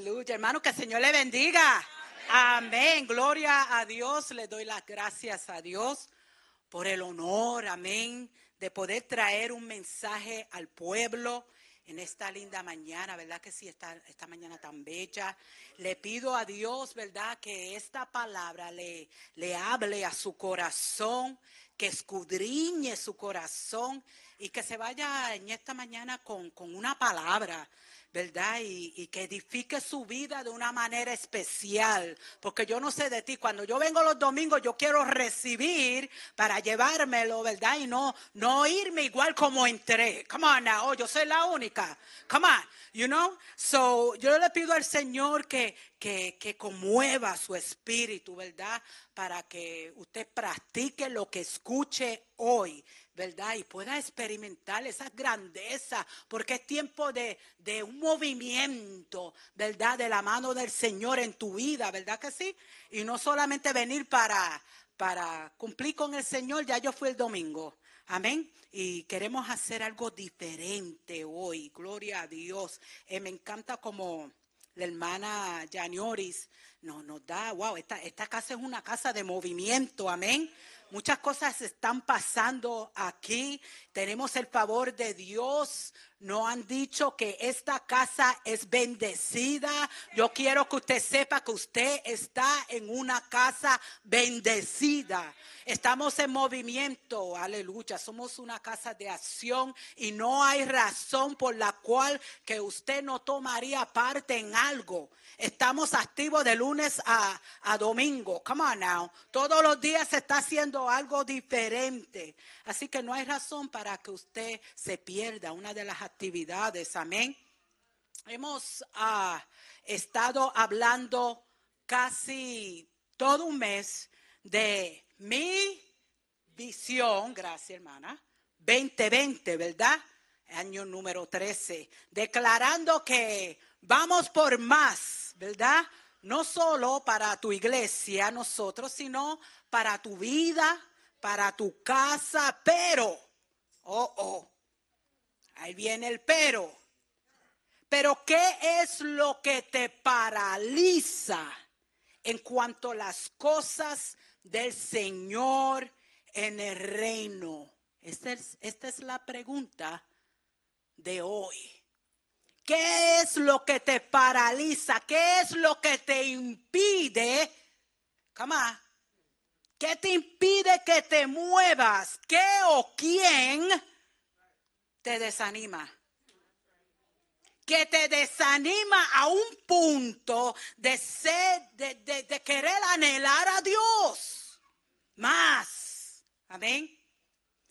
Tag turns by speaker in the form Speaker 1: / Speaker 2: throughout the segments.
Speaker 1: Aleluya, hermano, que el Señor le bendiga. Amén. Gloria a Dios. Le doy las gracias a Dios por el honor, amén, de poder traer un mensaje al pueblo en esta linda mañana, ¿verdad que sí? Esta, esta mañana tan bella. Le pido a Dios, ¿verdad? Que esta palabra le, le hable a su corazón, que escudriñe su corazón y que se vaya en esta mañana con, con una palabra ¿verdad? Y, que edifique su vida de una manera especial. Porque yo no sé de ti, cuando yo vengo los domingos yo quiero recibir para llevármelo, ¿verdad? Y no, no irme igual como entré. Come on now, oh, yo soy la única. Come on, you know? So yo le pido al Señor que, que, que conmueva su espíritu, ¿verdad? Para que usted practique lo que escuche hoy ¿verdad? Y pueda experimentar esa grandeza, porque es tiempo de, un movimiento, ¿verdad? De la mano del Señor en tu vida, ¿verdad que sí? Y no solamente venir para, para cumplir con el Señor, ya yo fui el domingo. Amén. Y queremos hacer algo diferente hoy. Gloria a Dios. Eh, me encanta como la hermana Janioris nos, nos da, wow, esta, esta casa es una casa de movimiento. Amén. Muchas cosas están pasando aquí. Tenemos el favor de Dios. No han dicho que esta casa es bendecida. Yo quiero que usted sepa que usted está en una casa bendecida. Estamos en movimiento, aleluya. Somos una casa de acción y no hay razón por la cual que usted no tomaría parte en algo. Estamos activos de lunes a, domingo. Come on now. Todos los días se está haciendo algo diferente. Así que no hay razón para que usted se pierda una de las actividades. Amén. Hemos ah, estado hablando casi todo un mes de mi visión, gracias hermana, 2020, ¿verdad? Año número 13, declarando que vamos por más ¿verdad? No solo para tu iglesia, nosotros, sino para tu vida, para tu casa, pero, oh, oh, ahí viene el pero. Pero ¿qué es lo que te paraliza en cuanto a las cosas del Señor en el reino? Esta es, esta es la pregunta de hoy. ¿Qué es lo que te paraliza? ¿Qué es lo que te impide? Come ¿Qué te impide que te muevas? ¿Qué o quién te desanima? Que te desanima a un punto de ser, de, querer anhelar a Dios más. Amén.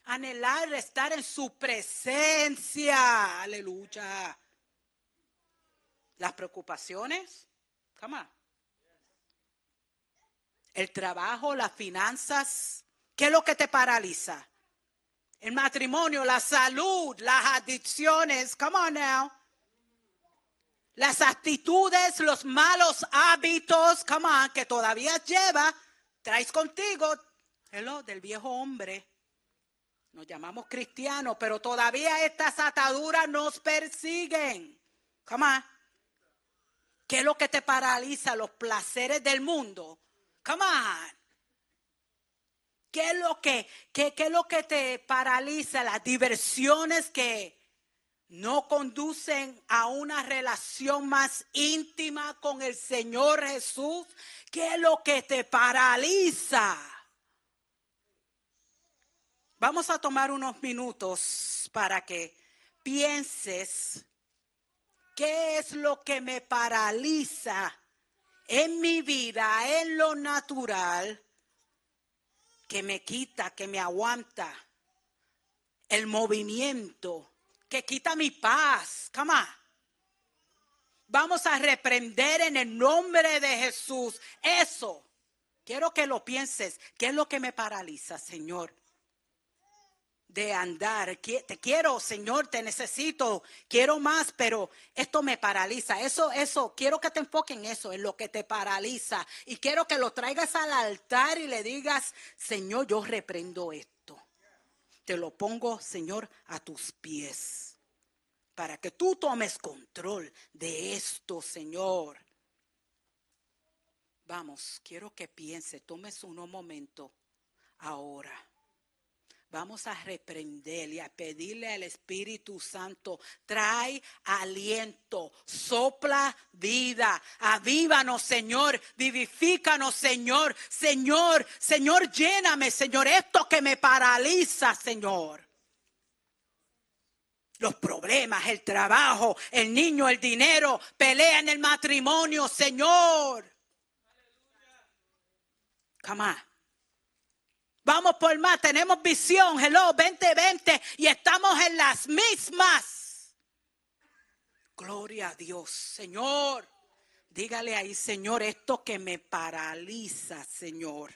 Speaker 1: Anhelar estar en su presencia. Aleluya las preocupaciones, come El trabajo, las finanzas, ¿qué es lo que te paraliza? El matrimonio, la salud, las adicciones, come on now. Las actitudes, los malos hábitos, come on, que todavía lleva, traes contigo, hello, del viejo hombre. Nos llamamos cristianos, pero todavía estas ataduras nos persiguen. Come on. ¿Qué es lo que te paraliza? Los placeres del mundo. Come on. ¿Qué es lo que, qué, qué es lo que te paraliza? Las diversiones que no conducen a una relación más íntima con el Señor Jesús. ¿Qué es lo que te paraliza? Vamos a tomar unos minutos para que pienses ¿Qué es lo que me paraliza en mi vida, en lo natural, que me quita, que me aguanta el movimiento, que quita mi paz? Vamos a reprender en el nombre de Jesús eso. Quiero que lo pienses. ¿Qué es lo que me paraliza, Señor? De andar. Te quiero, Señor, te necesito, quiero más, pero esto me paraliza. Eso, eso, quiero que te enfoques en eso, en lo que te paraliza. Y quiero que lo traigas al altar y le digas, Señor, yo reprendo esto. Te lo pongo, Señor, a tus pies. para que tú tomes control de esto, Señor. Vamos, quiero que piense, tomes unos momentos ahora. Vamos a reprender y a pedirle al Espíritu Santo, trae aliento, sopla vida, avívanos, Señor, vivifícanos, Señor, Señor, Señor, lléname, Señor, esto que me paraliza, Señor. Los problemas, el trabajo, el niño, el dinero, pelea en el matrimonio, Señor. Come on. Vamos por más, tenemos visión, hello, 2020 y estamos en las mismas. Gloria a Dios, Señor. Dígale ahí, Señor, esto que me paraliza, Señor.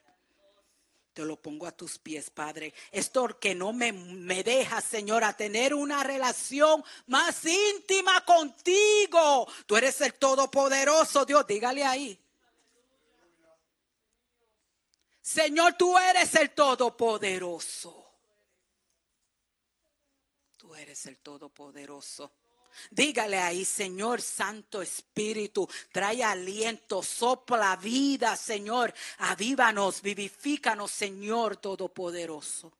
Speaker 1: Te lo pongo a tus pies, Padre. Esto que no me, me deja, Señor, a tener una relación más íntima contigo. Tú eres el Todopoderoso, Dios. Dígale ahí. Señor, tú eres el Todopoderoso. Tú eres el Todopoderoso. Dígale ahí, Señor Santo Espíritu, trae aliento, sopla vida, Señor. Avívanos, vivifícanos, Señor Todopoderoso.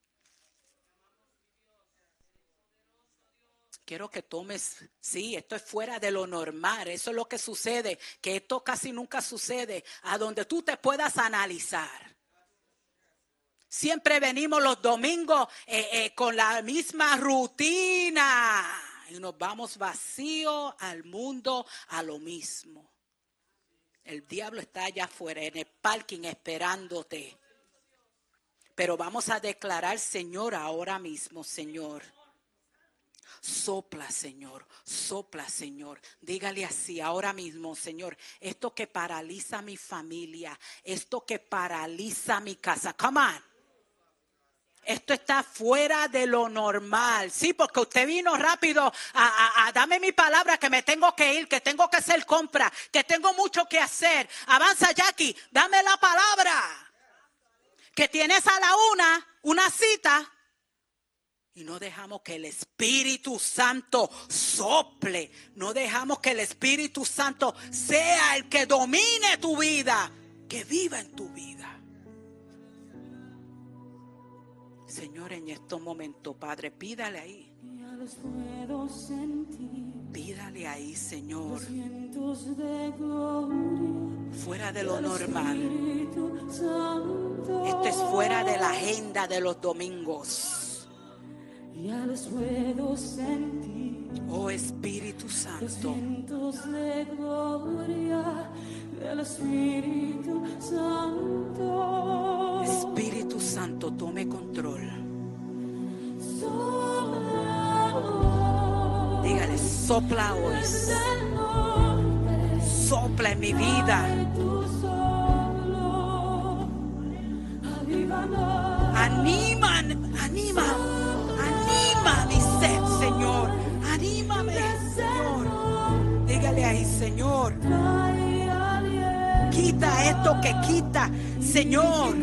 Speaker 1: Quiero que tomes, sí, esto es fuera de lo normal, eso es lo que sucede, que esto casi nunca sucede, a donde tú te puedas analizar. Siempre venimos los domingos eh, eh, con la misma rutina y nos vamos vacío al mundo a lo mismo. El diablo está allá afuera en el parking esperándote. Pero vamos a declarar, Señor, ahora mismo, Señor. Sopla, Señor, sopla, Señor. Dígale así ahora mismo, Señor. Esto que paraliza mi familia, esto que paraliza mi casa. Come on. Esto está fuera de lo normal. Sí, porque usted vino rápido a, a, dame mi palabra que me tengo que ir, que tengo que hacer compra, que tengo mucho que hacer. Avanza, Jackie, dame la palabra. Que tienes a la una una cita y no dejamos que el Espíritu Santo sople. No dejamos que el Espíritu Santo sea el que domine tu vida, que viva en tu vida. Señor, en estos momentos, Padre, pídale ahí. Pídale ahí, Señor. Fuera de lo normal. Esto es fuera de la agenda de los domingos. Oh Espíritu Santo. Espíritu Santo, tome control. Dígale, sopla hoy. Sopla en mi vida. Anima, anima, anima mi sed, Señor. Anímame, Señor. Dígale ahí, Señor. Quita esto que quita, Señor.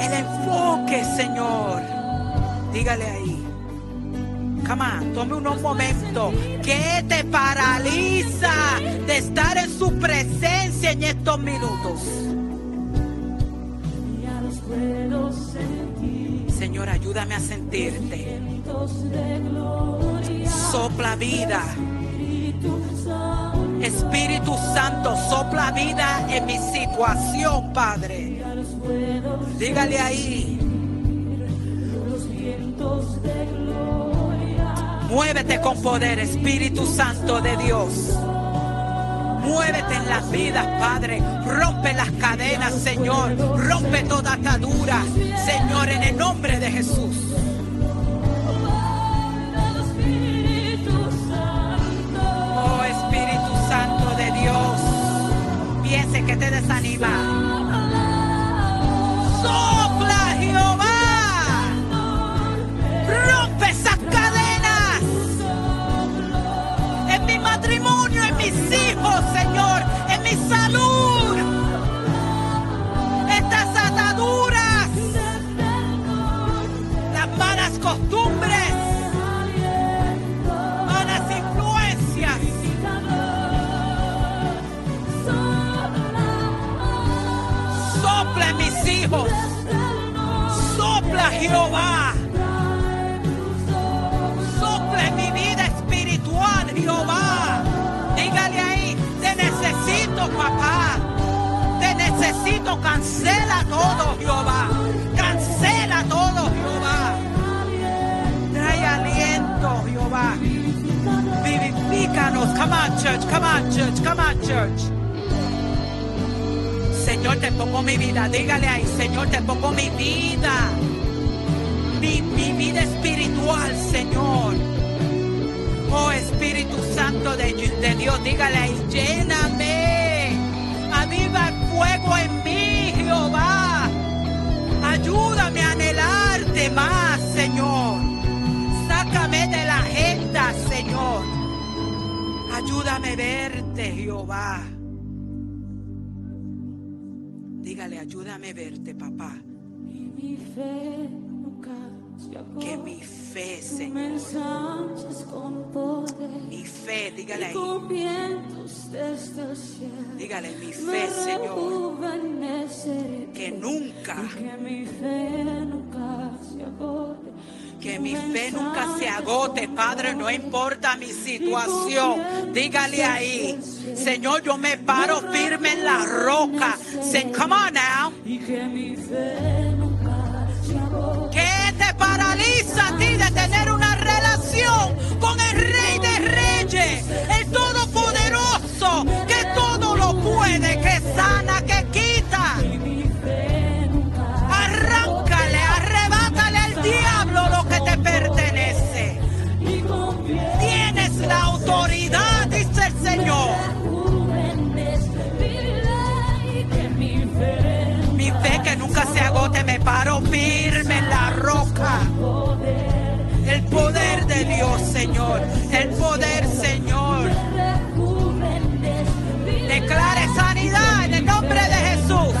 Speaker 1: El enfoque, Señor. Dígale ahí. Come tome unos momentos. que te paraliza de estar en su presencia en estos minutos? Señor, ayúdame a sentirte. Sopla vida. Espíritu Santo, sopla vida en mi situación, Padre. Dígale ahí. Muévete con poder, Espíritu Santo de Dios. Muévete en las vidas, Padre. Rompe las cadenas, Señor. Rompe toda atadura, Señor, en el nombre de Jesús. 再来杀你一把 Sopla Jehová. Sopla en mi vida espiritual, Jehová. Dígale ahí, te necesito, papá. Te necesito, cancela todo, Jehová. Cancela todo, Jehová. Trae aliento, Jehová. Vivifícanos. Come on, church. Come on, church. Come on, church. Señor, te pongo mi vida. Dígale ahí, Señor, te pongo mi vida. Mi, mi vida espiritual, Señor. Oh Espíritu Santo de, de Dios, dígale ahí, lléname. Aviva el fuego en mí, Jehová. Ayúdame a anhelarte más, Señor. Sácame de la agenda, Señor. Ayúdame a verte, Jehová. Ayúdame a verte, papá.
Speaker 2: Y mi fe nunca se agota.
Speaker 1: Que mi fe, Señor. Mi fe, dígale ahí. Dígale, mi fe, Señor. Que nunca,
Speaker 2: que mi fe nunca se.
Speaker 1: Que mi fe nunca se agote, Padre, no importa mi situación. Dígale ahí, Señor, yo me paro firme en la roca. Say, come on now. El poder, Señor. Declare sanidad en el nombre de Jesús.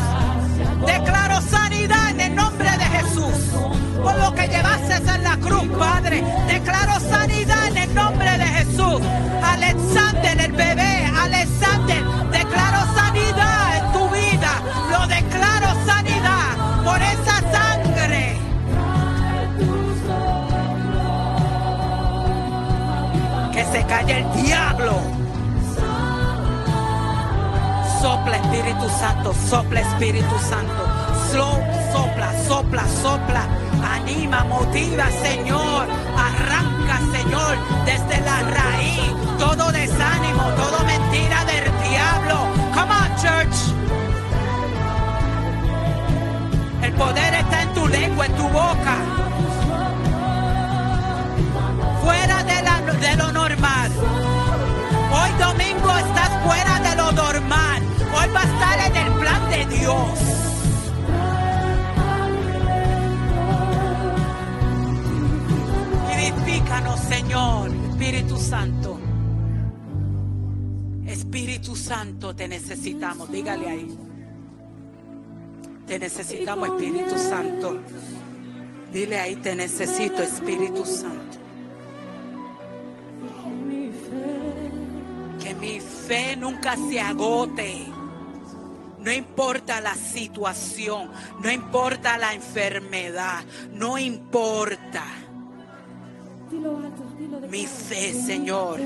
Speaker 1: Declaro sanidad en el nombre de Jesús. Por lo que llevaste en la cruz, Padre. Declaro calle el diablo. Sopla Espíritu Santo, sopla Espíritu Santo. Slo- Sopla, sopla, sopla. Anima, motiva, Señor. Arranca, Señor, desde la raíz. Todo desánimo, todo mentira del diablo. Come on, church. El poder está en tu lengua, en tu boca. Santo. Espíritu Santo, te necesitamos. Dígale ahí. Te necesitamos, Espíritu Santo. Dile ahí, te necesito, Espíritu Santo. Que mi fe nunca se agote. No importa la situación, no importa la enfermedad, no importa. Mi fe, Señor.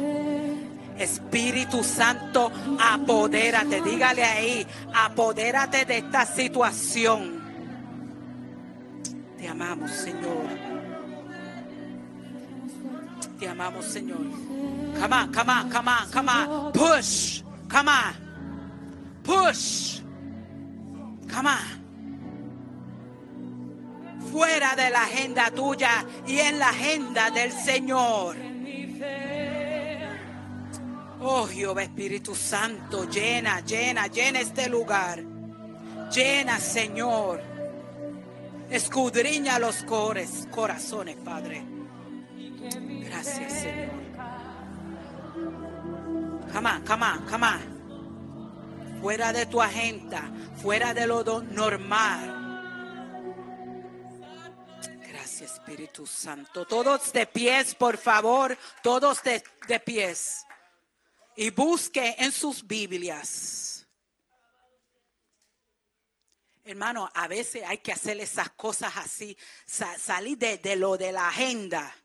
Speaker 1: Espíritu Santo, apodérate, dígale ahí, apodérate de esta situación. Te amamos, Señor. Te amamos, Señor. Come on, come on, come on, come on. Push. Come on. Push. Come on. Fuera de la agenda tuya y en la agenda del Señor. Oh Jehová Espíritu Santo, llena, llena, llena este lugar. Llena, Señor. Escudriña los corazones, Padre. Gracias, Señor. Come on, come on, come on. Fuera de tu agenda, fuera de lo normal. Espíritu Santo. Todos de pies, por favor. Todos de, de pies. Y busque en sus Biblias Hermano, a veces hay que hacer esas cosas así, sa- salir de, de lo de la agenda,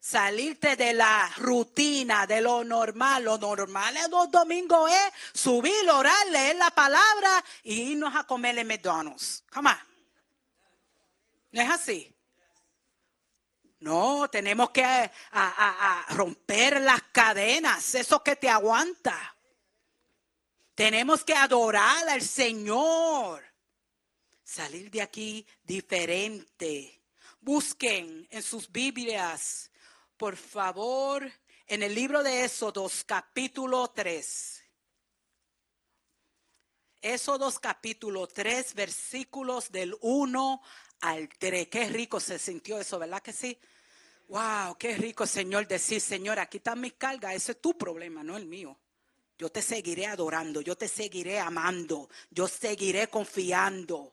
Speaker 1: salirte de la rutina, de lo normal. Lo normal es los domingos es subir, orar, leer la palabra y irnos a comer en McDonald's. Come on. ¿No es así? No, tenemos que a romper las cadenas, eso que te aguanta. Tenemos que adorar al Señor. Salir de aquí diferente. Busquen en sus Biblias, por favor, en el libro de Éxodos, capítulo 3. Éxodos, capítulo 3, versículos del 1 al 3. Qué rico se sintió eso, ¿verdad que sí? Wow, qué rico, Señor, decir, Señor, aquí están mis cargas. Ese es tu problema, no el mío. Yo te seguiré adorando, yo te seguiré amando, yo seguiré confiando.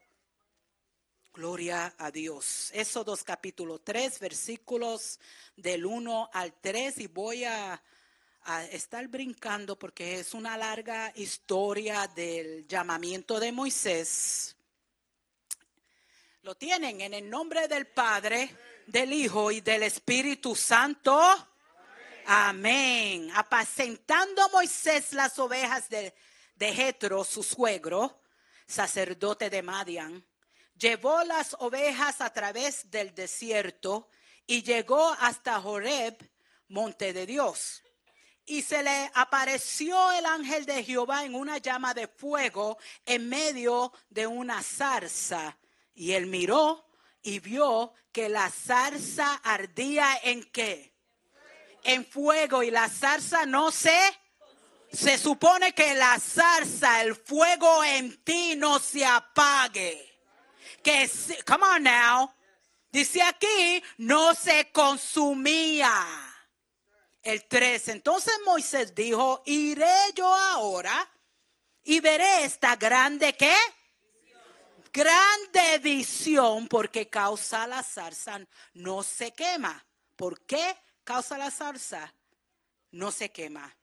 Speaker 1: Gloria a Dios. Éxodos capítulo 3, versículos del 1 al 3 y voy a estar brincando porque es una larga historia del llamamiento de Moisés. Lo tienen en el nombre del Padre, del Hijo y del Espíritu Santo. Amén. Apacentando Moisés las ovejas de, de Jetro, su suegro, sacerdote de Madian, llevó las ovejas a través del desierto y llegó hasta Horeb, monte de Dios. Y se le apareció el ángel de Jehová en una llama de fuego en medio de una zarza. Y él miró y vio que la zarza ardía en qué? En fuego. Y la zarza no se... Se supone que la zarza, el fuego en ti no se apague. Que, come on now. Dice aquí, no se consumía. El 3. Entonces Moisés dijo, iré yo ahora y veré esta grande qué? Grande visión porque causa la zarza no se quema. ¿Por qué causa la zarza? No se quema.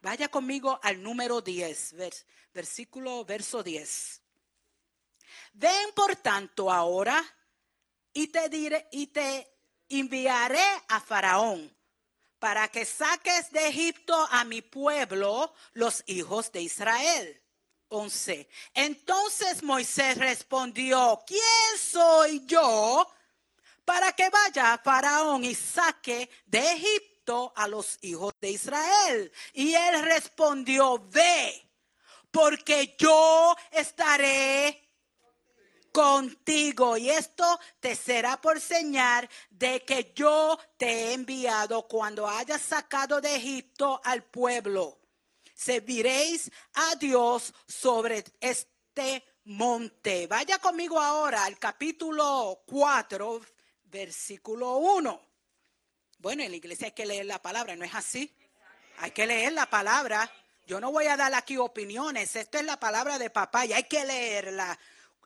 Speaker 1: Vaya conmigo al número 10, vers- versículo, verso 10. Ven por tanto ahora y te diré y te enviaré a Faraón para que saques de Egipto a mi pueblo, los hijos de Israel. 11. Entonces Moisés respondió, ¿quién soy yo para que vaya a Faraón y saque de Egipto a los hijos de Israel? Y él respondió, ve, porque yo estaré contigo y esto te será por señal de que yo te he enviado cuando hayas sacado de Egipto al pueblo. Serviréis a Dios sobre este monte. Vaya conmigo ahora al capítulo 4, versículo 1. Bueno, en la iglesia hay que leer la palabra, ¿no es así? Hay que leer la palabra. Yo no voy a dar aquí opiniones. Esta es la palabra de papá y hay que leerla.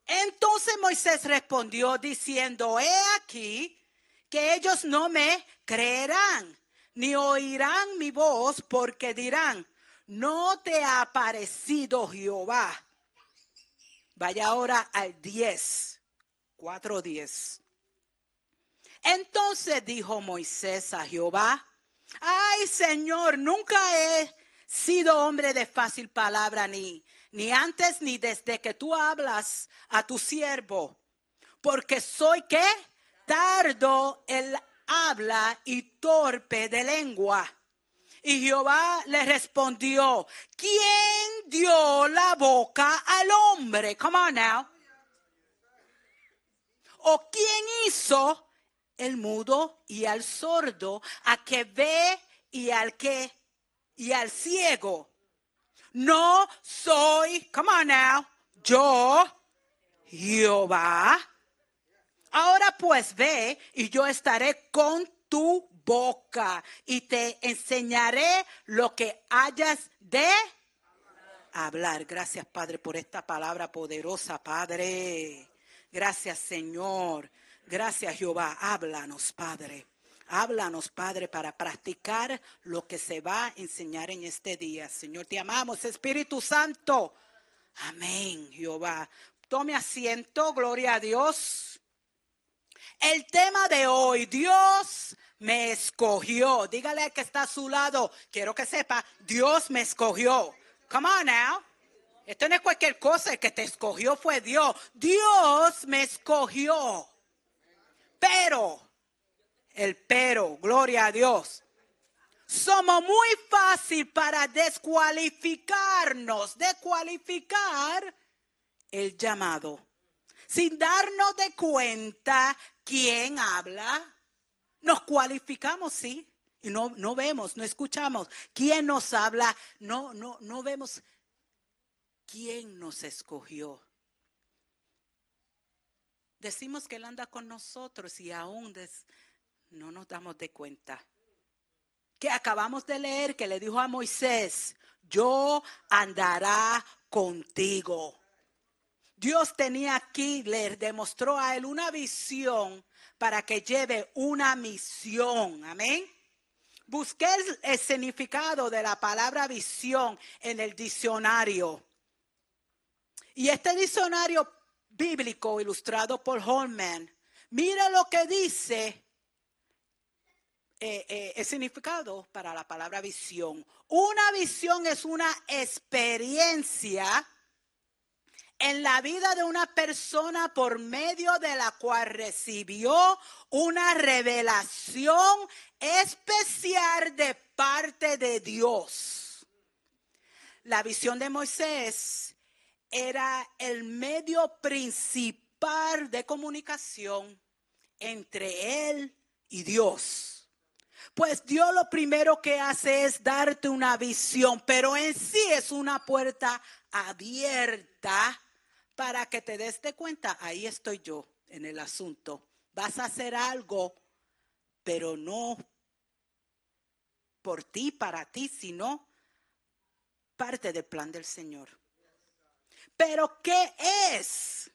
Speaker 1: Entonces Moisés respondió diciendo, he aquí que ellos no me creerán, ni oirán mi voz, porque dirán, no te ha aparecido Jehová. Vaya ahora al 10, 4.10. Entonces dijo Moisés a Jehová, ay Señor, nunca he sido hombre de fácil palabra, ni, ni antes ni desde que tú hablas a tu siervo, porque soy que tardo el habla y torpe de lengua. Y Jehová le respondió, ¿quién dio la boca al hombre? Come on now. ¿O quién hizo el mudo y al sordo, a que ve y al que y al ciego? No soy, come on now, yo, Jehová. Ahora pues ve y yo estaré con tu boca y te enseñaré lo que hayas de hablar. Gracias, Padre, por esta palabra poderosa, Padre. Gracias, Señor. Gracias, Jehová. Háblanos, Padre. Háblanos, Padre, para practicar lo que se va a enseñar en este día. Señor, te amamos, Espíritu Santo. Amén, Jehová. Tome asiento, gloria a Dios. El tema de hoy, Dios me escogió. Dígale al que está a su lado, quiero que sepa, Dios me escogió. Come on now. Esto no es cualquier cosa, el que te escogió fue Dios. Dios me escogió. Pero, el pero, gloria a Dios. Somos muy fácil para descualificarnos, descualificar el llamado. Sin darnos de cuenta quién habla, nos cualificamos, sí. Y no, no vemos, no escuchamos quién nos habla, no, no, no vemos quién nos escogió. Decimos que Él anda con nosotros y aún des- no nos damos de cuenta. Que acabamos de leer que le dijo a Moisés, yo andará contigo. Dios tenía aquí, le demostró a él una visión para que lleve una misión. Amén. Busqué el, el significado de la palabra visión en el diccionario. Y este diccionario bíblico ilustrado por Holman, mira lo que dice eh, eh, el significado para la palabra visión. Una visión es una experiencia en la vida de una persona por medio de la cual recibió una revelación especial de parte de Dios. La visión de Moisés era el medio principal de comunicación entre él y Dios. Pues Dios lo primero que hace es darte una visión, pero en sí es una puerta abierta para que te des de cuenta, ahí estoy yo en el asunto. Vas a hacer algo, pero no por ti, para ti, sino parte del plan del Señor. Pero ¿qué es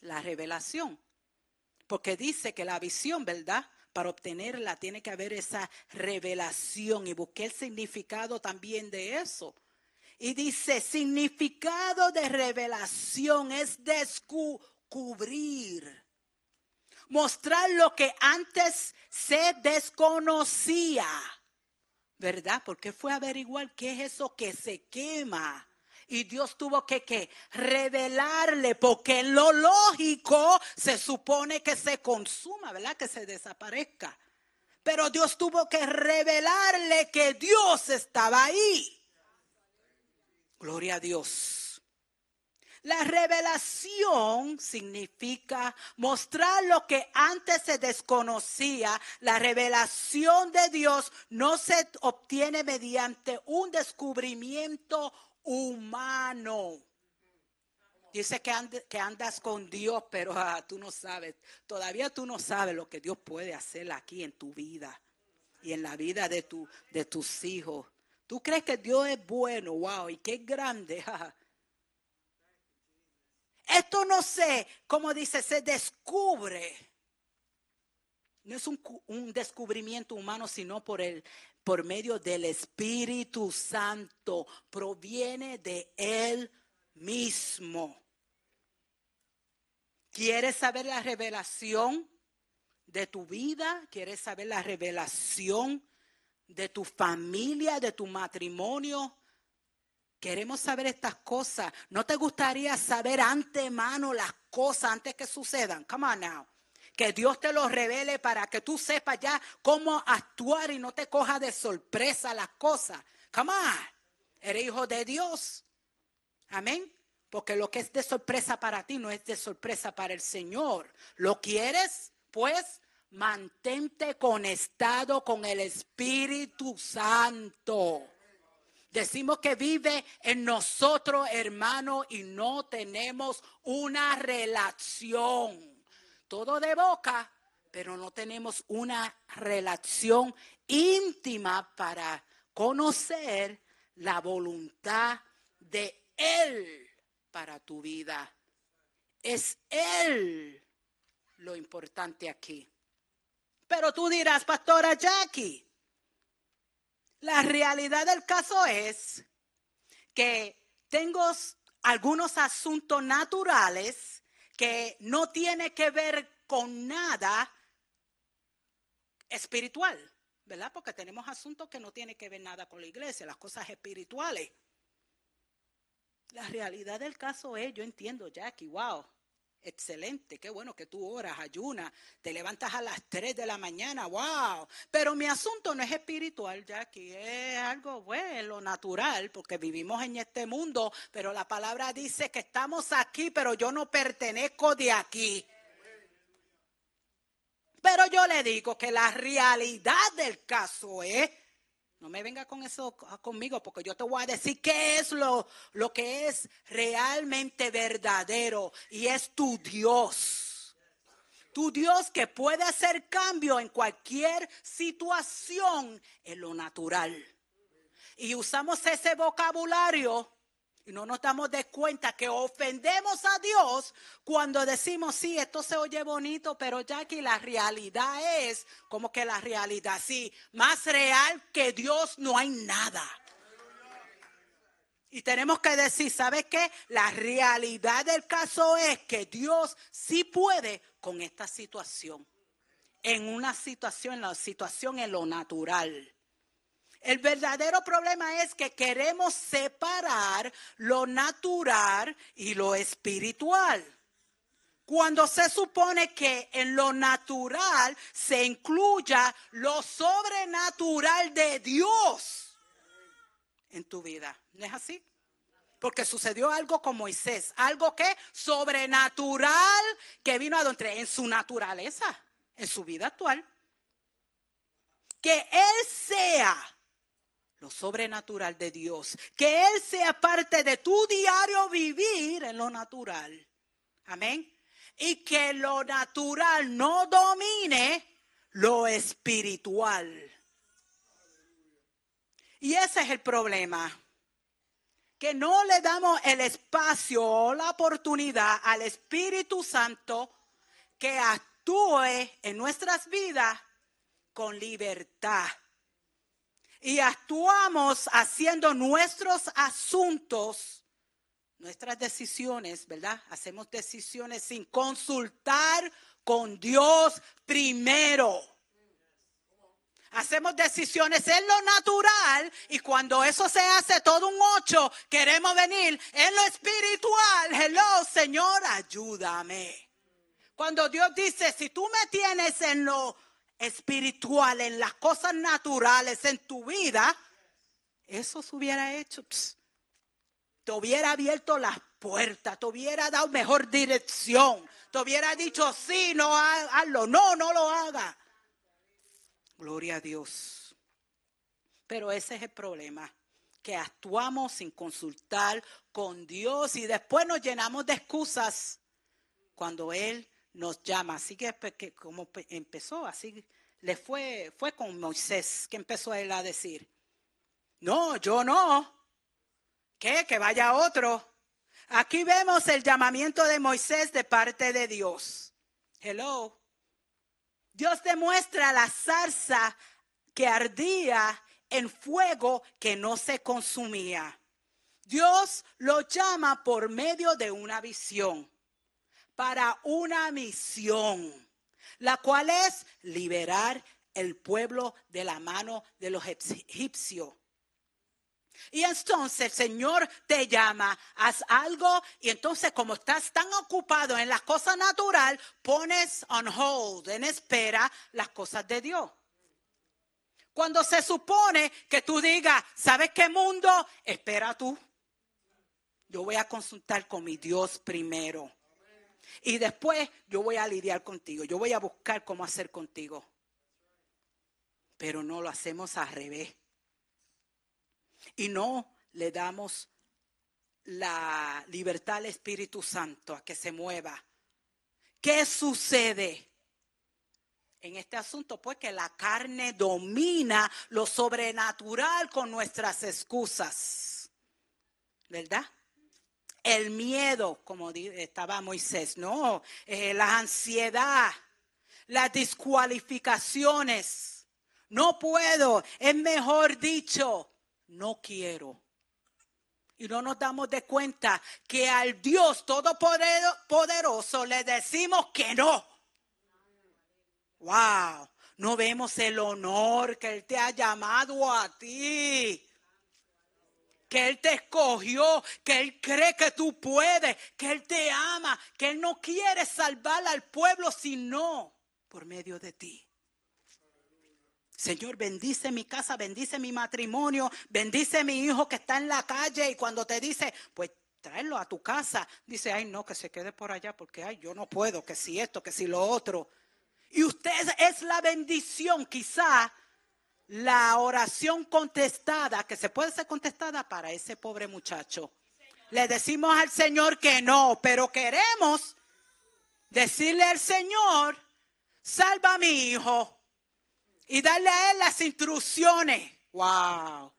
Speaker 1: la revelación? Porque dice que la visión, ¿verdad? Para obtenerla tiene que haber esa revelación y busqué el significado también de eso. Y dice, significado de revelación es descubrir, mostrar lo que antes se desconocía, ¿verdad? Porque fue averiguar qué es eso que se quema. Y Dios tuvo que, que revelarle, porque en lo lógico se supone que se consuma, ¿verdad? Que se desaparezca. Pero Dios tuvo que revelarle que Dios estaba ahí. Gloria a Dios. La revelación significa mostrar lo que antes se desconocía. La revelación de Dios no se obtiene mediante un descubrimiento humano. Dice que, and- que andas con Dios, pero ah, tú no sabes, todavía tú no sabes lo que Dios puede hacer aquí en tu vida y en la vida de, tu, de tus hijos. Tú crees que Dios es bueno, wow, y es grande. Esto no sé, como dice, se descubre. No es un descubrimiento humano, sino por el por medio del Espíritu Santo. Proviene de Él mismo. ¿Quieres saber la revelación de tu vida? ¿Quieres saber la revelación de tu familia, de tu matrimonio? Queremos saber estas cosas. ¿No te gustaría saber antemano las cosas antes que sucedan? Come on now. Que Dios te lo revele para que tú sepas ya cómo actuar y no te coja de sorpresa las cosas. Come on. Eres hijo de Dios. Amén. Porque lo que es de sorpresa para ti no es de sorpresa para el Señor. ¿Lo quieres? Pues mantente conectado con el Espíritu Santo. Decimos que vive en nosotros, hermano, y no tenemos una relación. Todo de boca, pero no tenemos una relación íntima para conocer la voluntad de Él para tu vida. Es Él lo importante aquí. Pero tú dirás, pastora Jackie, la realidad del caso es que tengo algunos asuntos naturales que no tiene que ver con nada espiritual, ¿verdad? Porque tenemos asuntos que no tienen que ver nada con la iglesia, las cosas espirituales. La realidad del caso es, yo entiendo, Jackie, wow, excelente, qué bueno que tú oras, ayunas, te levantas a las 3 de la mañana, wow. Pero mi asunto no es espiritual, Jackie, es algo, bueno, natural, porque vivimos en este mundo, pero la palabra dice que estamos aquí, pero yo no pertenezco de aquí. Pero yo le digo que la realidad del caso es, no me venga con eso conmigo, porque yo te voy a decir qué es lo, lo que es realmente verdadero y es tu Dios. Tu Dios que puede hacer cambio en cualquier situación en lo natural. Y usamos ese vocabulario y no nos damos de cuenta que ofendemos a Dios cuando decimos, sí, esto se oye bonito, pero ya que la realidad es como que la realidad, sí, más real que Dios no hay nada. Y tenemos que decir, ¿sabes qué? La realidad del caso es que Dios sí puede con esta situación. En una situación, en la situación en lo natural. El verdadero problema es que queremos separar lo natural y lo espiritual. Cuando se supone que en lo natural se incluya lo sobrenatural de Dios en tu vida. ¿No es así? Porque sucedió algo con Moisés, algo que sobrenatural que vino a donde en su naturaleza, en su vida actual. Que Él sea lo sobrenatural de Dios. Que Él sea parte de tu diario vivir en lo natural. Amén. Y que lo natural no domine lo espiritual. Y ese es el problema. Que no le damos el espacio o la oportunidad al Espíritu Santo que actúe en nuestras vidas con libertad y actuamos haciendo nuestros asuntos, nuestras decisiones, ¿verdad? Hacemos decisiones sin consultar con Dios primero. Hacemos decisiones en lo natural y cuando eso se hace todo un ocho, queremos venir en lo espiritual. Hello, Señor, ayúdame. Cuando Dios dice, si tú me tienes en lo espiritual, en las cosas naturales en tu vida, eso se hubiera hecho. te hubiera abierto las puertas, te hubiera dado mejor dirección, te hubiera dicho sí, no hazlo, no, no lo haga. Gloria a Dios. Pero ese es el problema, que actuamos sin consultar con Dios y después nos llenamos de excusas cuando Él nos llama. Así que, como empezó, así le fue, fue con Moisés que empezó él a decir, no, yo no. ¿Qué? Que vaya otro. Aquí vemos el llamamiento de Moisés de parte de Dios. Hello. Dios demuestra la zarza que ardía en fuego que no se consumía. Dios lo llama por medio de una visión para una misión, la cual es liberar el pueblo de la mano de los egipcios. Y entonces el Señor te llama, haz algo y entonces como estás tan ocupado en las cosas naturales, pones on hold, en espera las cosas de Dios. Cuando se supone que tú digas, ¿sabes qué mundo? Espera tú. Yo voy a consultar con mi Dios primero. Y después yo voy a lidiar contigo, yo voy a buscar cómo hacer contigo. Pero no lo hacemos al revés. Y no le damos la libertad al Espíritu Santo a que se mueva. ¿Qué sucede? En este asunto, pues que la carne domina lo sobrenatural con nuestras excusas. ¿Verdad? El miedo, como estaba Moisés, no, eh, la ansiedad, las discualificaciones. No puedo, es mejor dicho, no quiero. Y no nos damos de cuenta que al Dios Todopoderoso le decimos que no. Wow, no vemos el honor que Él te ha llamado a ti. Que Él te escogió, que Él cree que tú puedes, que Él te ama, que Él no quiere salvar al pueblo sino por medio de ti. Señor, bendice mi casa, bendice mi matrimonio, bendice mi hijo que está en la calle y cuando te dice, pues tráelo a tu casa, dice, ay no, que se quede por allá porque ay, yo no puedo, que si esto, que si lo otro. Y usted es la bendición, quizá la oración contestada, que se puede ser contestada para ese pobre muchacho. Le decimos al Señor que no, pero queremos decirle al Señor, salva a mi hijo y darle a él las instrucciones. Wow.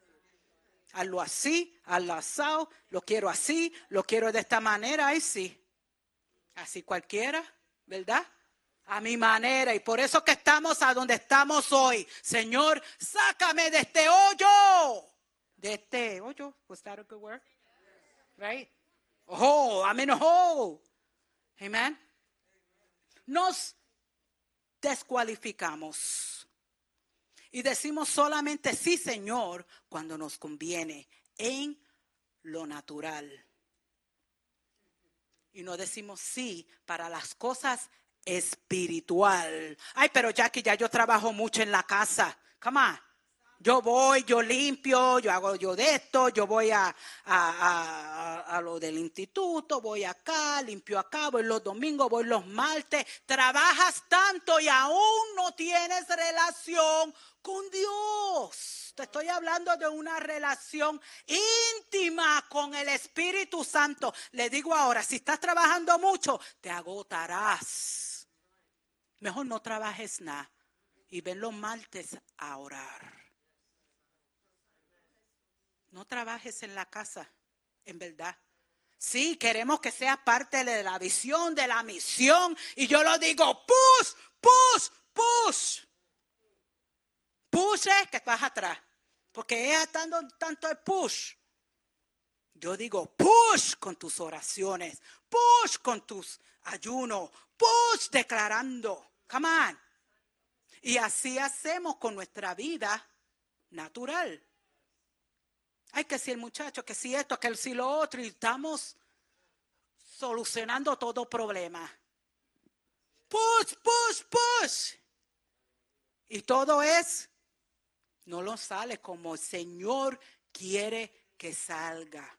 Speaker 1: Hazlo así, hazlo asado, lo quiero así, lo quiero de esta manera, ahí sí. Así cualquiera, ¿verdad? A mi manera. Y por eso que estamos a donde estamos hoy. Señor, sácame de este hoyo. De este hoyo. Was that a good word? Right? Oh, amén, oh. Amen. Nos descualificamos y decimos solamente sí, Señor, cuando nos conviene, en lo natural. Y no decimos sí para las cosas espiritual. Ay, pero Jackie, ya yo trabajo mucho en la casa. Come on. Yo voy, yo limpio, yo hago yo de esto, yo voy a, a, lo del instituto, voy acá, limpio acá, voy los domingos, voy los martes. Trabajas tanto y aún no tienes relación con Dios. Te estoy hablando de una relación íntima con el Espíritu Santo. Le digo ahora, si estás trabajando mucho, te agotarás. Mejor no trabajes nada y ven los martes a orar. No trabajes en la casa, en verdad. Sí, queremos que seas parte de la visión, de la misión. Y yo lo digo, push, push, push. Push es que vas atrás. Porque es tanto, tanto el push. Yo digo, push con tus oraciones, push con tus ayunos, push declarando. Come on. Y así hacemos con nuestra vida natural. Ay, que si el muchacho, que si esto, que si lo otro, y estamos solucionando todo problema. Push, push, push. Y todo es, no lo sale como el Señor quiere que salga.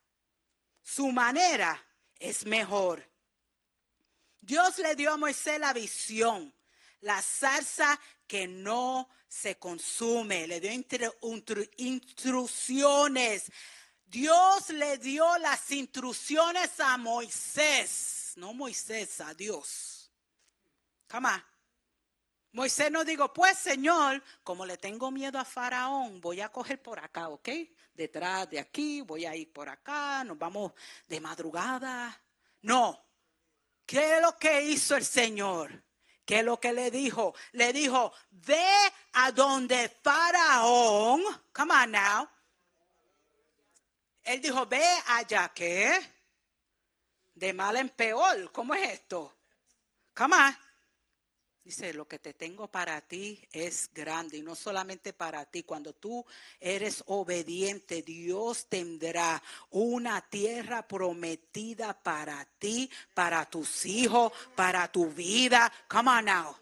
Speaker 1: Su manera es mejor. Dios le dio a Moisés la visión, la salsa que no se consume. Le dio instrucciones. Dios le dio las instrucciones a Moisés, no Moisés, a Dios. Come Moisés no digo, pues Señor, como le tengo miedo a Faraón, voy a coger por acá, ¿ok? Detrás de aquí, voy a ir por acá, nos vamos de madrugada. No. ¿Qué es lo que hizo el Señor? ¿Qué es lo que le dijo? Le dijo, ve a donde Faraón, come on now. Él dijo, ve allá, ¿qué? De mal en peor, ¿cómo es esto? Come on. Dice, lo que te tengo para ti es grande y no solamente para ti. Cuando tú eres obediente, Dios tendrá una tierra prometida para ti, para tus hijos, para tu vida. Come on now.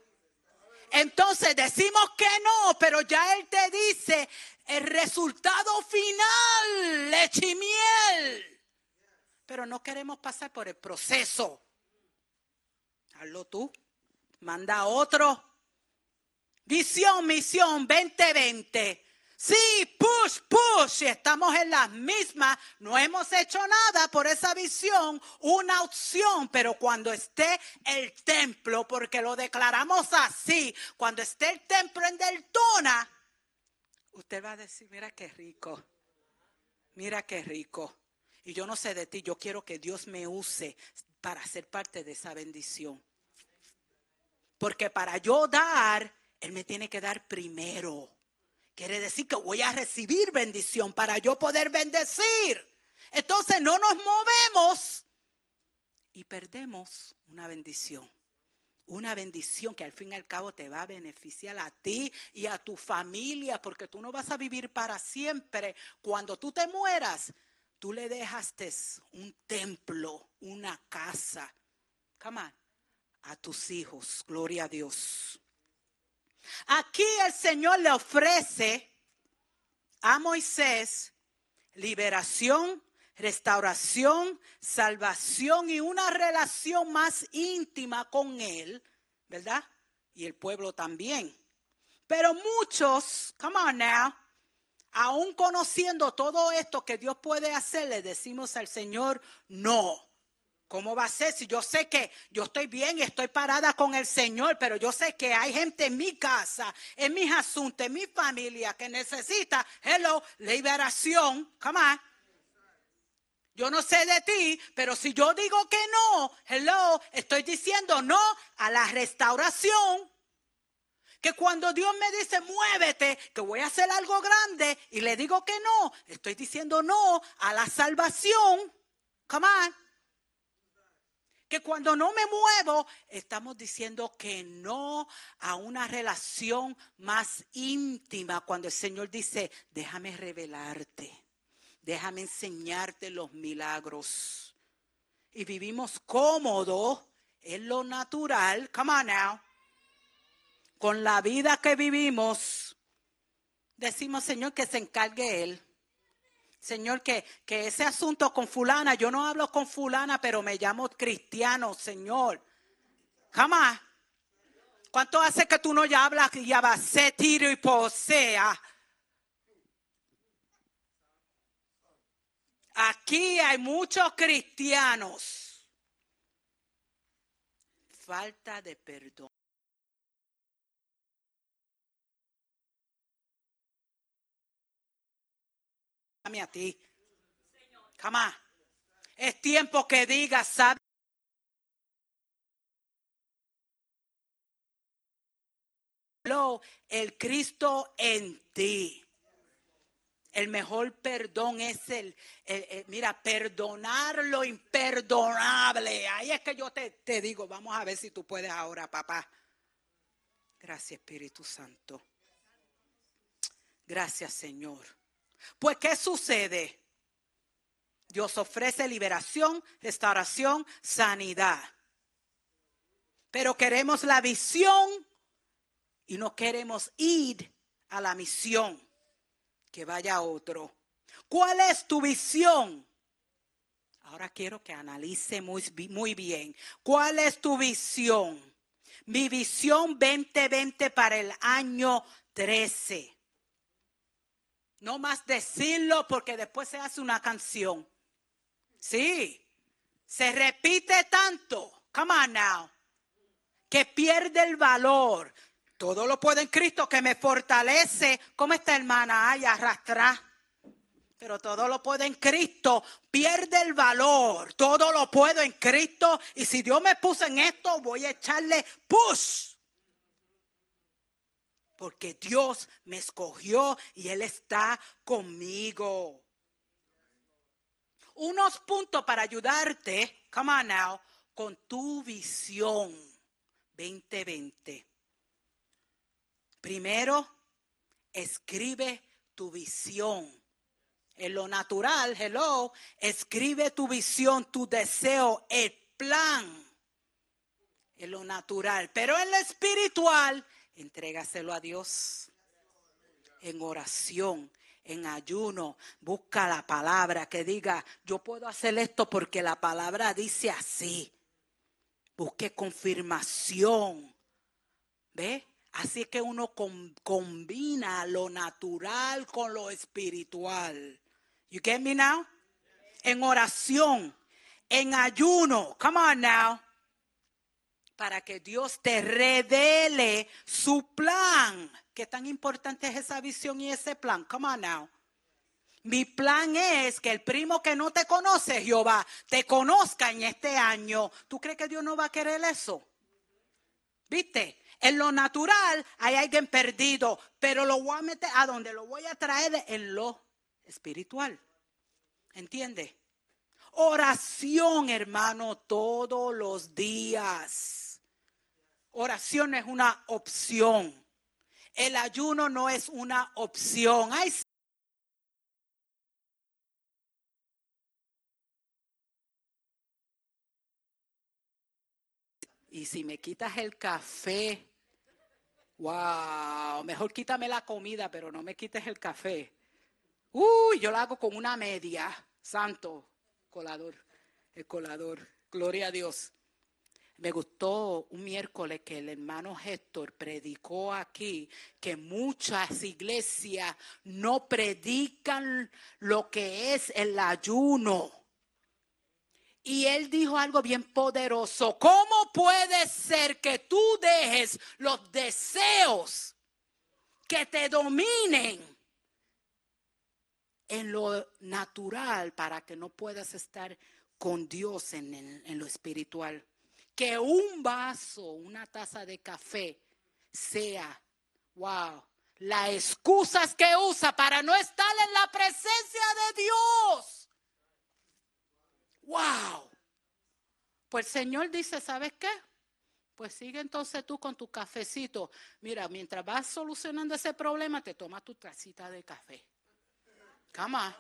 Speaker 1: Entonces decimos que no, pero ya Él te dice el resultado final, leche y miel. Pero no queremos pasar por el proceso. Hazlo tú manda otro. Visión, misión 2020. Sí, push, push. Estamos en las mismas. No hemos hecho nada por esa visión. Una opción. Pero cuando esté el templo, porque lo declaramos así, cuando esté el templo en Deltona, usted va a decir, mira qué rico. Mira qué rico. Y yo no sé de ti, yo quiero que Dios me use para ser parte de esa bendición. Porque para yo dar, Él me tiene que dar primero. Quiere decir que voy a recibir bendición para yo poder bendecir. Entonces no nos movemos y perdemos una bendición. Una bendición que al fin y al cabo te va a beneficiar a ti y a tu familia, porque tú no vas a vivir para siempre. Cuando tú te mueras, tú le dejaste un templo, una casa. Come on, a tus hijos. Gloria a Dios. Aquí el Señor le ofrece a Moisés liberación, restauración, salvación y una relación más íntima con Él, ¿verdad? Y el pueblo también. Pero muchos, come on now, aún conociendo todo esto que Dios puede hacer, le decimos al Señor, no. ¿Cómo va a ser si yo sé que yo estoy bien y estoy parada con el Señor, pero yo sé que hay gente en mi casa, en mis asuntos, en mi familia que necesita, hello, liberación, come on. Yo no sé de ti, pero si yo digo que no, hello, estoy diciendo no a la restauración. Que cuando Dios me dice, muévete, que voy a hacer algo grande, y le digo que no, estoy diciendo no a la salvación. Come on. Que cuando no me muevo, estamos diciendo que no a una relación más íntima. Cuando el Señor dice, déjame revelarte, déjame enseñarte los milagros. Y vivimos cómodo en lo natural. Come on now con la vida que vivimos, decimos, Señor, que se encargue Él. Señor, que, que ese asunto con fulana, yo no hablo con fulana, pero me llamo cristiano, Señor. Jamás. ¿Cuánto hace que tú no ya hablas y se tiro y posea? Aquí hay muchos cristianos. Falta de perdón. Dame a ti. Jamás. Es tiempo que digas, ¿sabes? El Cristo en ti. El mejor perdón es el, el- mira, perdonar lo imperdonable. Ahí es que yo te, te digo, vamos a ver si tú puedes ahora, papá. Gracias, Espíritu Santo. Gracias, Señor. Pues, ¿qué sucede? Dios ofrece liberación, restauración, sanidad. Pero queremos la visión y no queremos ir a la misión. Que vaya otro. ¿Cuál es tu visión? Ahora quiero que analice muy, muy bien. ¿Cuál es tu visión? Mi visión 2020 para el año 13. No más decirlo porque después se hace una canción. Sí, se repite tanto. Come on now. Que pierde el valor. Todo lo puedo en Cristo que me fortalece. ¿Cómo está hermana? Ay, arrastra. Pero todo lo puedo en Cristo. Pierde el valor. Todo lo puedo en Cristo. Y si Dios me puso en esto, voy a echarle push porque Dios me escogió y Él está conmigo. Unos puntos para ayudarte, come on now, con tu visión 2020. Primero, escribe tu visión. En lo natural, hello, escribe tu visión, tu deseo, el plan. En lo natural, pero en lo espiritual, entrégaselo a Dios. En oración, en ayuno, busca la palabra que diga, yo puedo hacer esto porque la palabra dice así. Busque confirmación. ¿Ve? Así que uno com- combina lo natural con lo espiritual. You get me now? En oración, en ayuno. Come on now para que Dios te revele su plan. ¿Qué tan importante es esa visión y ese plan? Come on now. Mi plan es que el primo que no te conoce, Jehová, te conozca en este año. ¿Tú crees que Dios no va a querer eso? ¿Viste? En lo natural hay alguien perdido, pero lo voy a meter a donde lo voy a traer en lo espiritual. ¿Entiende? Oración, hermano, todos los días. Oración es una opción. El ayuno no es una opción. Ay, y si me quitas el café, wow, mejor quítame la comida, pero no me quites el café. Uy, yo lo hago con una media, santo, colador, el colador, gloria a Dios. Me gustó un miércoles que el hermano Héctor predicó aquí que muchas iglesias no predican lo que es el ayuno. Y él dijo algo bien poderoso. ¿Cómo puede ser que tú dejes los deseos que te dominen en lo natural para que no puedas estar con Dios en, en lo espiritual? Que un vaso, una taza de café sea, wow, las excusas que usa para no estar en la presencia de Dios. Wow. Pues el Señor dice, ¿sabes qué? Pues sigue entonces tú con tu cafecito. Mira, mientras vas solucionando ese problema, te tomas tu tacita de café. On.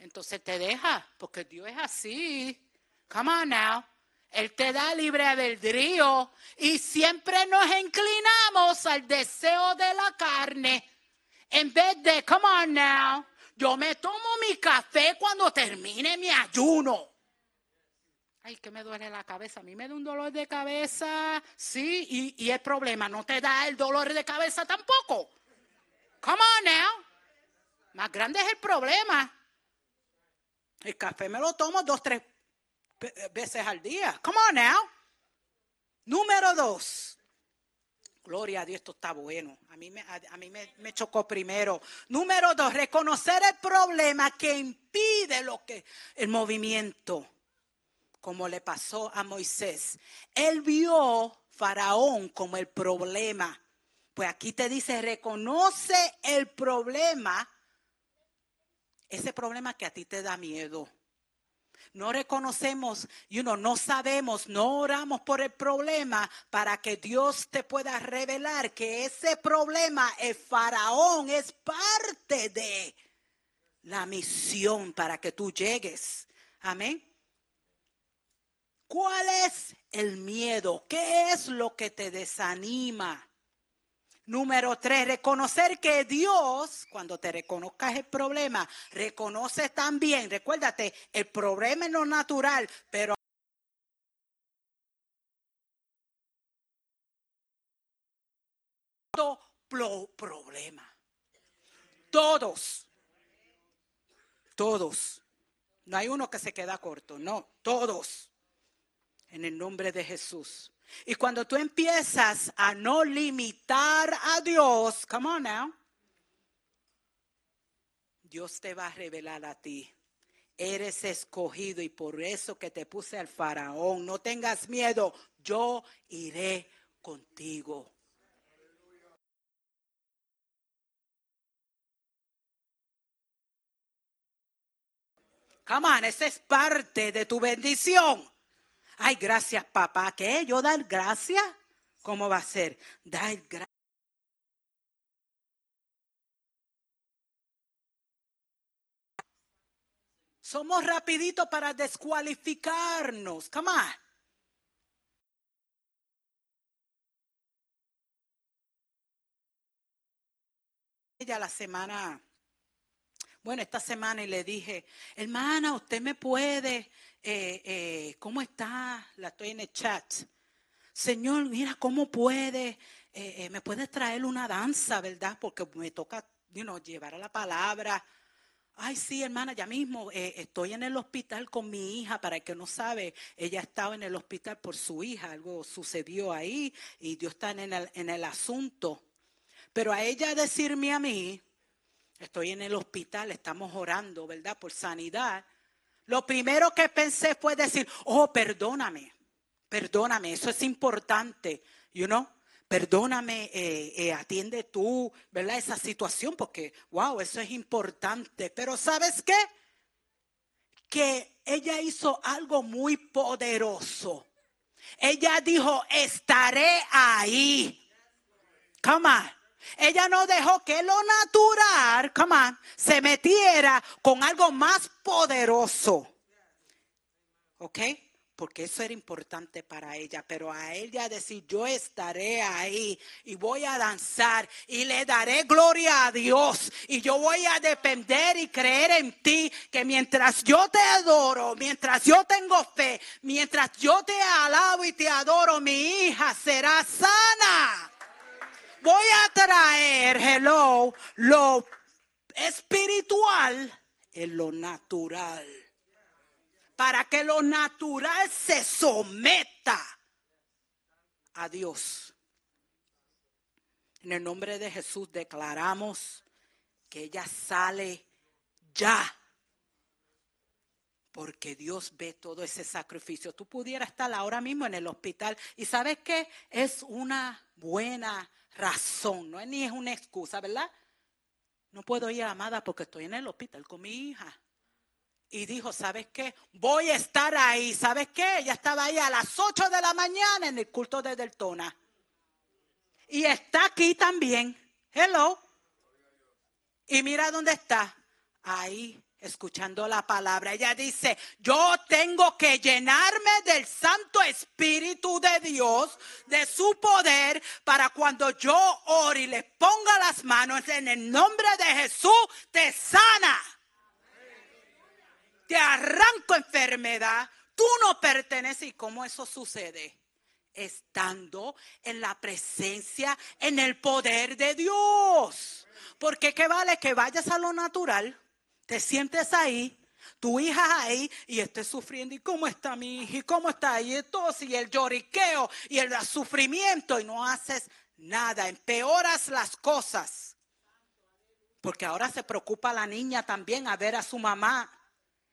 Speaker 1: Entonces te deja, porque Dios es así. Come on now. Él te da libre albedrío y siempre nos inclinamos al deseo de la carne. En vez de, come on now, yo me tomo mi café cuando termine mi ayuno. Ay, que me duele la cabeza. A mí me da un dolor de cabeza. Sí, y, y el problema no te da el dolor de cabeza tampoco. Come on now. Más grande es el problema. El café me lo tomo dos, tres veces al día. Come on now. Número dos. Gloria a Dios, esto está bueno. A mí, me, a, mí me, me chocó primero. Número dos, reconocer el problema que impide lo que el movimiento, como le pasó a Moisés. Él vio Faraón como el problema. Pues aquí te dice, reconoce el problema, ese problema que a ti te da miedo. No reconocemos, you know, no sabemos, no oramos por el problema para que Dios te pueda revelar que ese problema, el faraón, es parte de la misión para que tú llegues. Amén. ¿Cuál es el miedo? ¿Qué es lo que te desanima? Número tres, reconocer que Dios, cuando te reconozcas el problema, reconoces también, recuérdate, el problema es lo natural, pero problema. Todos. Todos. No hay uno que se queda corto, no, todos. En el nombre de Jesús. Y cuando tú empiezas a no limitar a Dios, come on now, Dios te va a revelar a ti. Eres escogido y por eso que te puse al faraón. No tengas miedo, yo iré contigo. Come on, esa es parte de tu bendición. Ay, gracias, papá. ¿Qué? ¿Yo dar gracias? ¿Cómo va a ser? Dar gracias. Somos rapiditos para descualificarnos. Come on. Ella la semana, bueno, esta semana y le dije, hermana, usted me puede, eh, eh, ¿cómo está? La estoy en el chat. Señor, mira, ¿cómo puede? eh, eh, me puede traer una danza, ¿verdad? Porque me toca, you know, llevar a la palabra. Ay, sí, hermana, ya mismo eh, estoy en el hospital con mi hija, para que no sabe, ella estaba en el hospital por su hija, algo sucedió ahí y Dios está en el, en el asunto. Pero a ella decirme a mí, estoy en el hospital, estamos orando, ¿verdad? Por sanidad. Lo primero que pensé fue decir, oh, perdóname, perdóname, eso es importante, you know. perdóname, eh, eh, atiende tú, ¿verdad? Esa situación, porque, wow, eso es importante. Pero ¿sabes qué? Que ella hizo algo muy poderoso. Ella dijo, estaré ahí. Come on. Ella no dejó que lo natural, come se metiera con algo más poderoso. ¿Ok? Porque eso era importante para ella. Pero a ella decir, yo estaré ahí y voy a danzar y le daré gloria a Dios. Y yo voy a depender y creer en ti que mientras yo te adoro, mientras yo tengo fe, mientras yo te alabo y te adoro, mi hija será sana voy a traer, hello, lo espiritual en lo natural. Para que lo natural se someta a Dios. En el nombre de Jesús declaramos que ella sale ya. Porque Dios ve todo ese sacrificio. Tú pudieras estar ahora mismo en el hospital y sabes que es una buena razón, no es ni es una excusa, ¿verdad? No puedo ir, amada, porque estoy en el hospital con mi hija. Y dijo, ¿sabes qué? Voy a estar ahí. ¿Sabes qué? Ella estaba ahí a las 8 de la mañana en el culto de Deltona. Y está aquí también. Hello. Y mira dónde está. Ahí escuchando la palabra. Ella dice, yo tengo que llenarme del Santo Espíritu de Dios, de su poder, para cuando yo ore y le ponga las manos en el nombre de Jesús, te sana. Te arranco enfermedad. Tú no perteneces. ¿Y cómo eso sucede? Estando en la presencia, en el poder de Dios. Porque qué vale que vayas a lo natural te sientes ahí, tu hija ahí y estés sufriendo. ¿Y cómo está mi hija? ¿Y cómo está? Y entonces, y el lloriqueo y el sufrimiento y no haces nada. Empeoras las cosas. Porque ahora se preocupa la niña también a ver a su mamá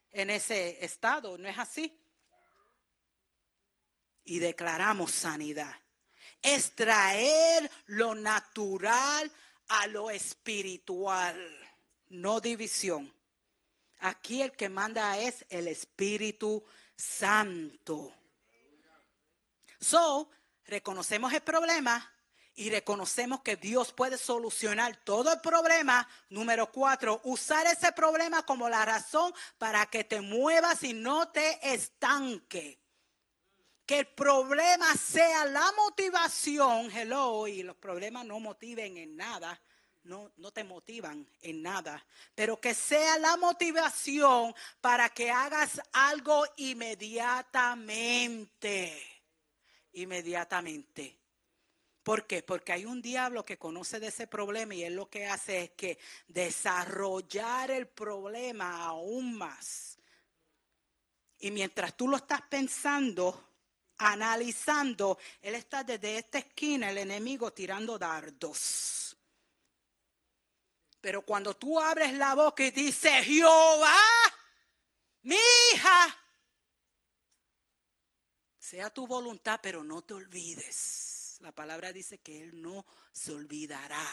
Speaker 1: en ese estado, ¿no es así? Y declaramos sanidad. Extraer lo natural a lo espiritual, no división. Aquí el que manda es el Espíritu Santo. So, reconocemos el problema y reconocemos que Dios puede solucionar todo el problema. Número cuatro, usar ese problema como la razón para que te muevas y no te estanque. Que el problema sea la motivación, hello, y los problemas no motiven en nada no, no te motivan en nada, pero que sea la motivación para que hagas algo inmediatamente. Inmediatamente. ¿Por qué? Porque hay un diablo que conoce de ese problema y él lo que hace es que desarrollar el problema aún más. Y mientras tú lo estás pensando, analizando, él está desde esta esquina, el enemigo, tirando dardos. Pero cuando tú abres la boca y dices, Jehová, mi hija, sea tu voluntad, pero no te olvides. La palabra dice que Él no se olvidará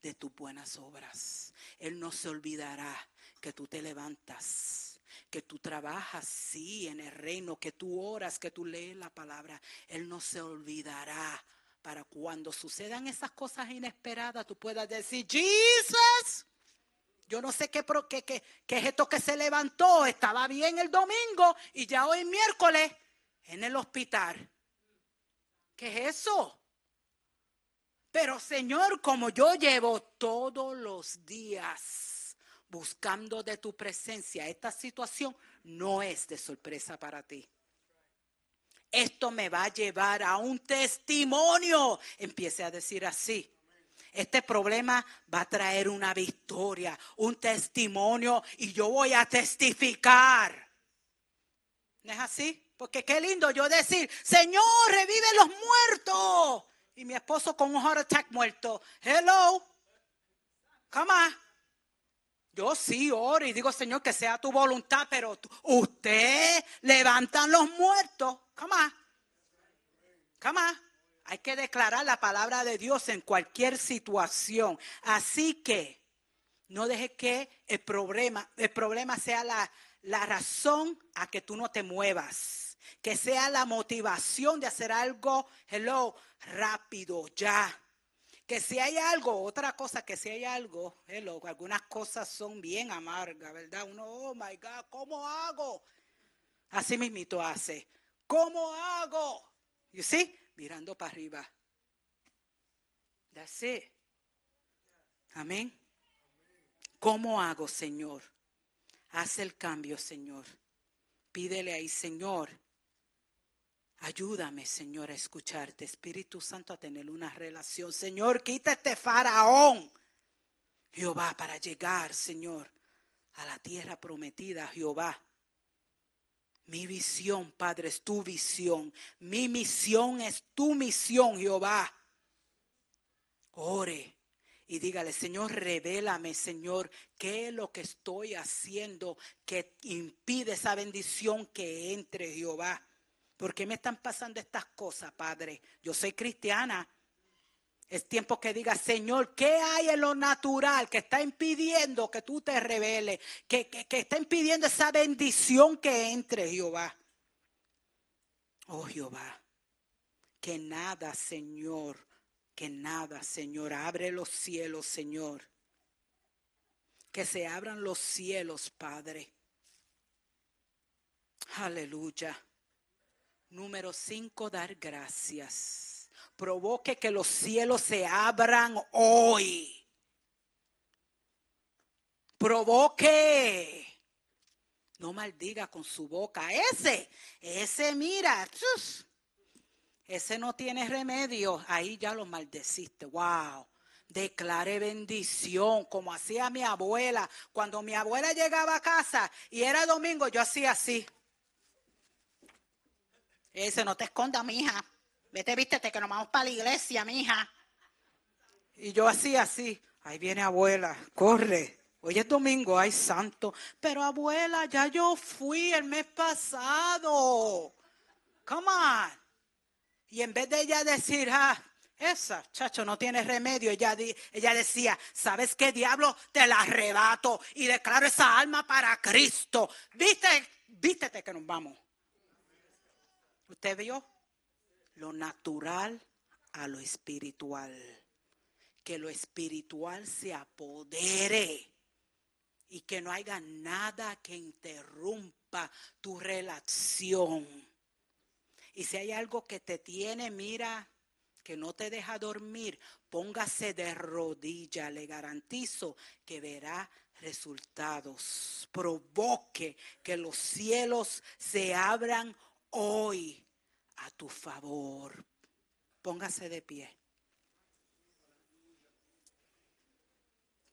Speaker 1: de tus buenas obras. Él no se olvidará que tú te levantas, que tú trabajas, sí, en el reino, que tú oras, que tú lees la palabra. Él no se olvidará para cuando sucedan esas cosas inesperadas, tú puedas decir, Jesus, yo no sé qué, qué, qué, qué, es esto que se levantó, estaba bien el domingo y ya hoy miércoles en el hospital. ¿Qué es eso? Pero Señor, como yo llevo todos los días buscando de tu presencia, esta situación no es de sorpresa para ti esto me va a llevar a un testimonio. Empiece a decir así. Este problema va a traer una victoria, un testimonio y yo voy a testificar. ¿No es así? Porque qué lindo yo decir, Señor, revive los muertos. Y mi esposo con un heart attack muerto. Hello. Come on. Yo sí oro y digo, Señor, que sea tu voluntad, pero usted levantan los muertos. Come on. Come on. Hay que declarar la palabra de Dios en cualquier situación. Así que no dejes que el problema, el problema sea la, la razón a que tú no te muevas. Que sea la motivación de hacer algo, hello, rápido, ya. Que si hay algo, otra cosa, que si hay algo, hello, algunas cosas son bien amargas, ¿verdad? Uno, oh my God, ¿cómo hago? Así mismito hace. ¿Cómo hago? You see? Mirando para arriba. That's it. Amén. ¿Cómo hago, Señor? Haz el cambio, Señor. Pídele ahí, Señor. Ayúdame, Señor, a escucharte. Espíritu Santo, a tener una relación. Señor, quita este faraón. Jehová, para llegar, Señor, a la tierra prometida, Jehová. Mi visión, Padre, es tu visión. Mi misión es tu misión, Jehová. Ore y dígale, Señor, revélame, Señor, qué es lo que estoy haciendo que impide esa bendición que entre, Jehová. ¿Por qué me están pasando estas cosas, Padre? Yo soy cristiana. Es tiempo que diga, Señor, ¿qué hay en lo natural que está impidiendo que tú te reveles? Que, que, que está impidiendo esa bendición que entre, Jehová. Oh, Jehová, que nada, Señor, que nada, Señor, abre los cielos, Señor. Que se abran los cielos, Padre. Aleluya. Número cinco, dar gracias. Provoque que los cielos se abran hoy. Provoque. No maldiga con su boca. Ese, ese, mira. Ese no tiene remedio. Ahí ya lo maldeciste. Wow. Declare bendición, como hacía mi abuela. Cuando mi abuela llegaba a casa y era domingo, yo hacía así. Ese no te esconda, mija. Vete, vístete que nos vamos para la iglesia, mija. Y yo hacía así. Ahí viene abuela, corre. Hoy es domingo, ay santo. Pero abuela, ya yo fui el mes pasado. Come on. Y en vez de ella decir, ah, esa, chacho, no tiene remedio, ella, ella decía, ¿sabes qué diablo? Te la arrebato y declaro esa alma para Cristo. Viste, vístete que nos vamos. ¿Usted vio? Lo natural a lo espiritual. Que lo espiritual se apodere y que no haya nada que interrumpa tu relación. Y si hay algo que te tiene, mira, que no te deja dormir, póngase de rodilla. Le garantizo que verá resultados. Provoque que los cielos se abran hoy a tu favor. Póngase de pie.